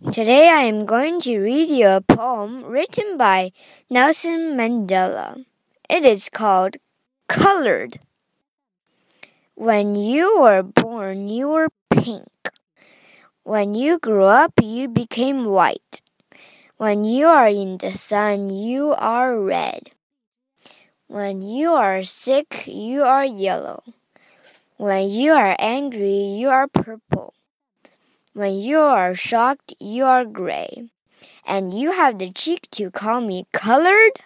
Today I am going to read you a poem written by Nelson Mandela. It is called Colored. When you were born, you were pink. When you grew up, you became white. When you are in the sun, you are red. When you are sick, you are yellow. When you are angry, you are purple. When you are shocked, you are gray. And you have the cheek to call me colored?